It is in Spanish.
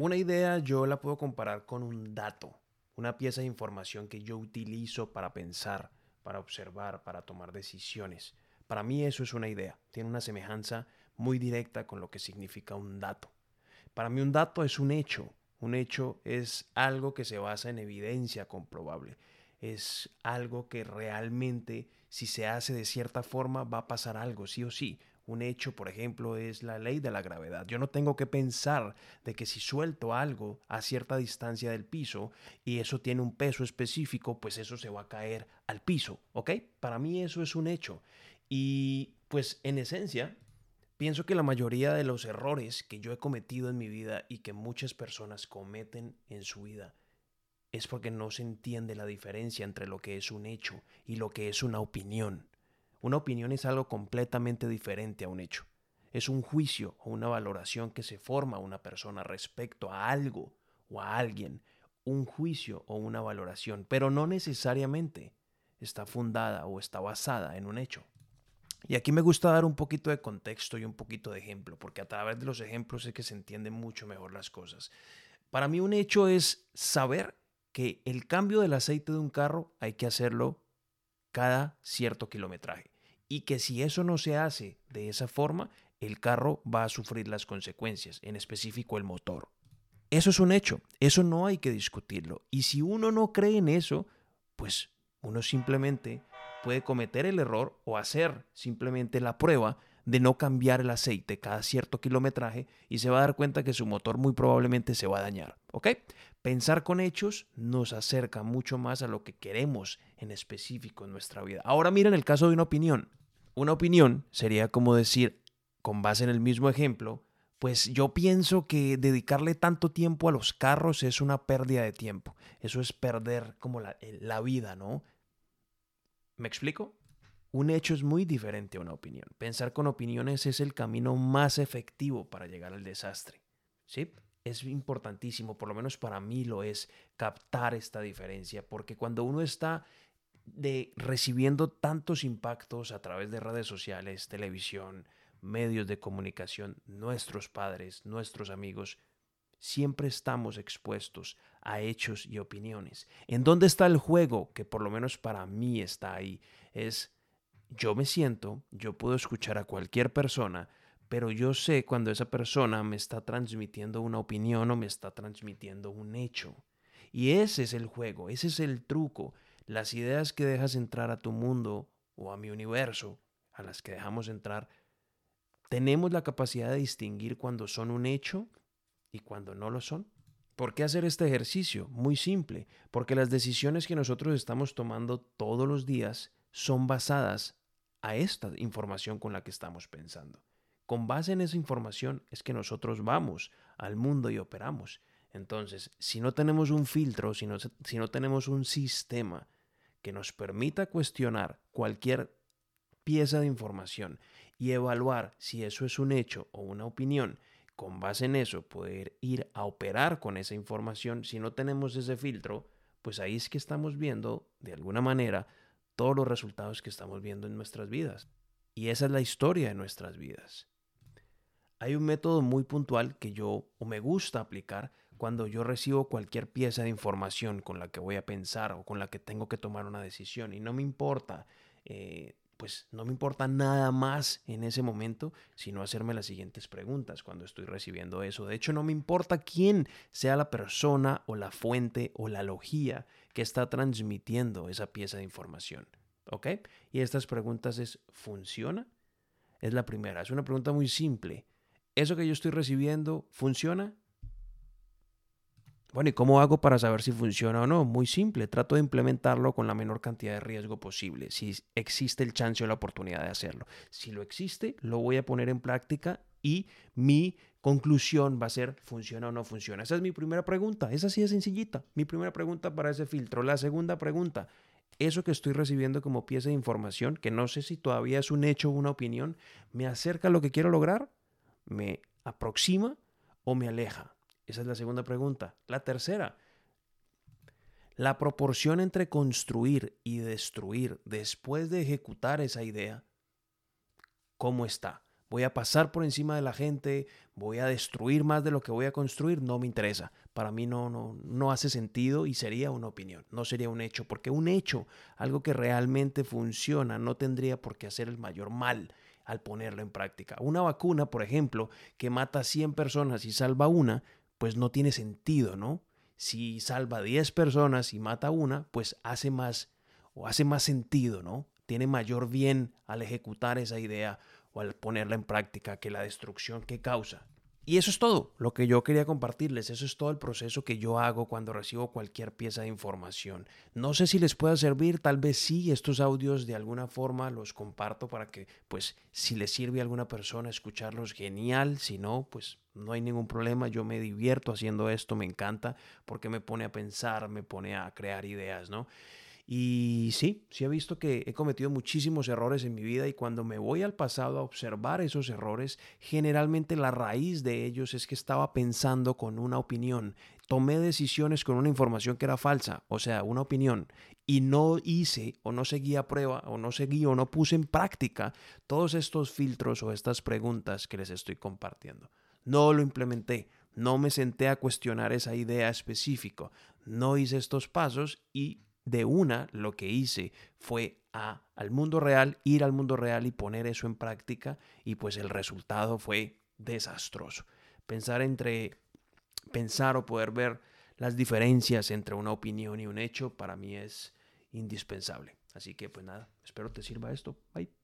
Una idea yo la puedo comparar con un dato, una pieza de información que yo utilizo para pensar, para observar, para tomar decisiones. Para mí eso es una idea, tiene una semejanza muy directa con lo que significa un dato. Para mí un dato es un hecho, un hecho es algo que se basa en evidencia comprobable, es algo que realmente si se hace de cierta forma va a pasar algo, sí o sí. Un hecho, por ejemplo, es la ley de la gravedad. Yo no tengo que pensar de que si suelto algo a cierta distancia del piso y eso tiene un peso específico, pues eso se va a caer al piso, ¿ok? Para mí eso es un hecho. Y pues en esencia, pienso que la mayoría de los errores que yo he cometido en mi vida y que muchas personas cometen en su vida es porque no se entiende la diferencia entre lo que es un hecho y lo que es una opinión. Una opinión es algo completamente diferente a un hecho. Es un juicio o una valoración que se forma una persona respecto a algo o a alguien. Un juicio o una valoración, pero no necesariamente está fundada o está basada en un hecho. Y aquí me gusta dar un poquito de contexto y un poquito de ejemplo, porque a través de los ejemplos es que se entienden mucho mejor las cosas. Para mí un hecho es saber que el cambio del aceite de un carro hay que hacerlo cada cierto kilometraje. Y que si eso no se hace de esa forma, el carro va a sufrir las consecuencias, en específico el motor. Eso es un hecho, eso no hay que discutirlo. Y si uno no cree en eso, pues uno simplemente puede cometer el error o hacer simplemente la prueba de no cambiar el aceite cada cierto kilometraje y se va a dar cuenta que su motor muy probablemente se va a dañar. ¿Ok? Pensar con hechos nos acerca mucho más a lo que queremos en específico en nuestra vida. Ahora miren el caso de una opinión. Una opinión sería como decir, con base en el mismo ejemplo, pues yo pienso que dedicarle tanto tiempo a los carros es una pérdida de tiempo. Eso es perder como la, la vida, ¿no? ¿Me explico? Un hecho es muy diferente a una opinión. Pensar con opiniones es el camino más efectivo para llegar al desastre. ¿Sí? Es importantísimo, por lo menos para mí lo es, captar esta diferencia, porque cuando uno está de recibiendo tantos impactos a través de redes sociales, televisión, medios de comunicación, nuestros padres, nuestros amigos, siempre estamos expuestos a hechos y opiniones. ¿En dónde está el juego? Que por lo menos para mí está ahí. Es yo me siento, yo puedo escuchar a cualquier persona, pero yo sé cuando esa persona me está transmitiendo una opinión o me está transmitiendo un hecho. Y ese es el juego, ese es el truco. Las ideas que dejas entrar a tu mundo o a mi universo, a las que dejamos entrar, tenemos la capacidad de distinguir cuando son un hecho y cuando no lo son. ¿Por qué hacer este ejercicio? Muy simple, porque las decisiones que nosotros estamos tomando todos los días son basadas a esta información con la que estamos pensando. Con base en esa información es que nosotros vamos al mundo y operamos. Entonces, si no tenemos un filtro, si no, si no tenemos un sistema que nos permita cuestionar cualquier pieza de información y evaluar si eso es un hecho o una opinión, con base en eso poder ir a operar con esa información, si no tenemos ese filtro, pues ahí es que estamos viendo de alguna manera todos los resultados que estamos viendo en nuestras vidas. Y esa es la historia de nuestras vidas. Hay un método muy puntual que yo o me gusta aplicar cuando yo recibo cualquier pieza de información con la que voy a pensar o con la que tengo que tomar una decisión y no me importa eh, pues no me importa nada más en ese momento, sino hacerme las siguientes preguntas cuando estoy recibiendo eso. De hecho, no me importa quién sea la persona o la fuente o la logía que está transmitiendo esa pieza de información. ¿Ok? Y estas preguntas es, ¿funciona? Es la primera. Es una pregunta muy simple. ¿Eso que yo estoy recibiendo funciona? Bueno, ¿y cómo hago para saber si funciona o no? Muy simple, trato de implementarlo con la menor cantidad de riesgo posible, si existe el chance o la oportunidad de hacerlo. Si lo existe, lo voy a poner en práctica y mi conclusión va a ser funciona o no funciona. Esa es mi primera pregunta, esa sí es sencillita. Mi primera pregunta para ese filtro. La segunda pregunta, eso que estoy recibiendo como pieza de información, que no sé si todavía es un hecho o una opinión, ¿me acerca a lo que quiero lograr? ¿Me aproxima o me aleja? Esa es la segunda pregunta. La tercera, la proporción entre construir y destruir después de ejecutar esa idea, ¿cómo está? voy a pasar por encima de la gente, voy a destruir más de lo que voy a construir, no me interesa. Para mí no, no, no hace sentido y sería una opinión, no sería un hecho, porque un hecho, algo que realmente funciona, no tendría por qué hacer el mayor mal al ponerlo en práctica. Una vacuna, por ejemplo, que mata a 100 personas y salva una, pues no tiene sentido, ¿no? Si salva 10 personas y mata una, pues hace más o hace más sentido, ¿no? Tiene mayor bien al ejecutar esa idea o al ponerla en práctica que la destrucción que causa. Y eso es todo lo que yo quería compartirles. Eso es todo el proceso que yo hago cuando recibo cualquier pieza de información. No sé si les pueda servir, tal vez sí, estos audios de alguna forma los comparto para que, pues, si les sirve a alguna persona escucharlos, genial. Si no, pues no hay ningún problema. Yo me divierto haciendo esto, me encanta porque me pone a pensar, me pone a crear ideas, ¿no? Y sí, sí he visto que he cometido muchísimos errores en mi vida y cuando me voy al pasado a observar esos errores, generalmente la raíz de ellos es que estaba pensando con una opinión. Tomé decisiones con una información que era falsa, o sea, una opinión, y no hice o no seguí a prueba o no seguí o no puse en práctica todos estos filtros o estas preguntas que les estoy compartiendo. No lo implementé, no me senté a cuestionar esa idea específica, no hice estos pasos y de una lo que hice fue a, al mundo real, ir al mundo real y poner eso en práctica y pues el resultado fue desastroso. Pensar entre pensar o poder ver las diferencias entre una opinión y un hecho para mí es indispensable. Así que pues nada, espero te sirva esto. Bye.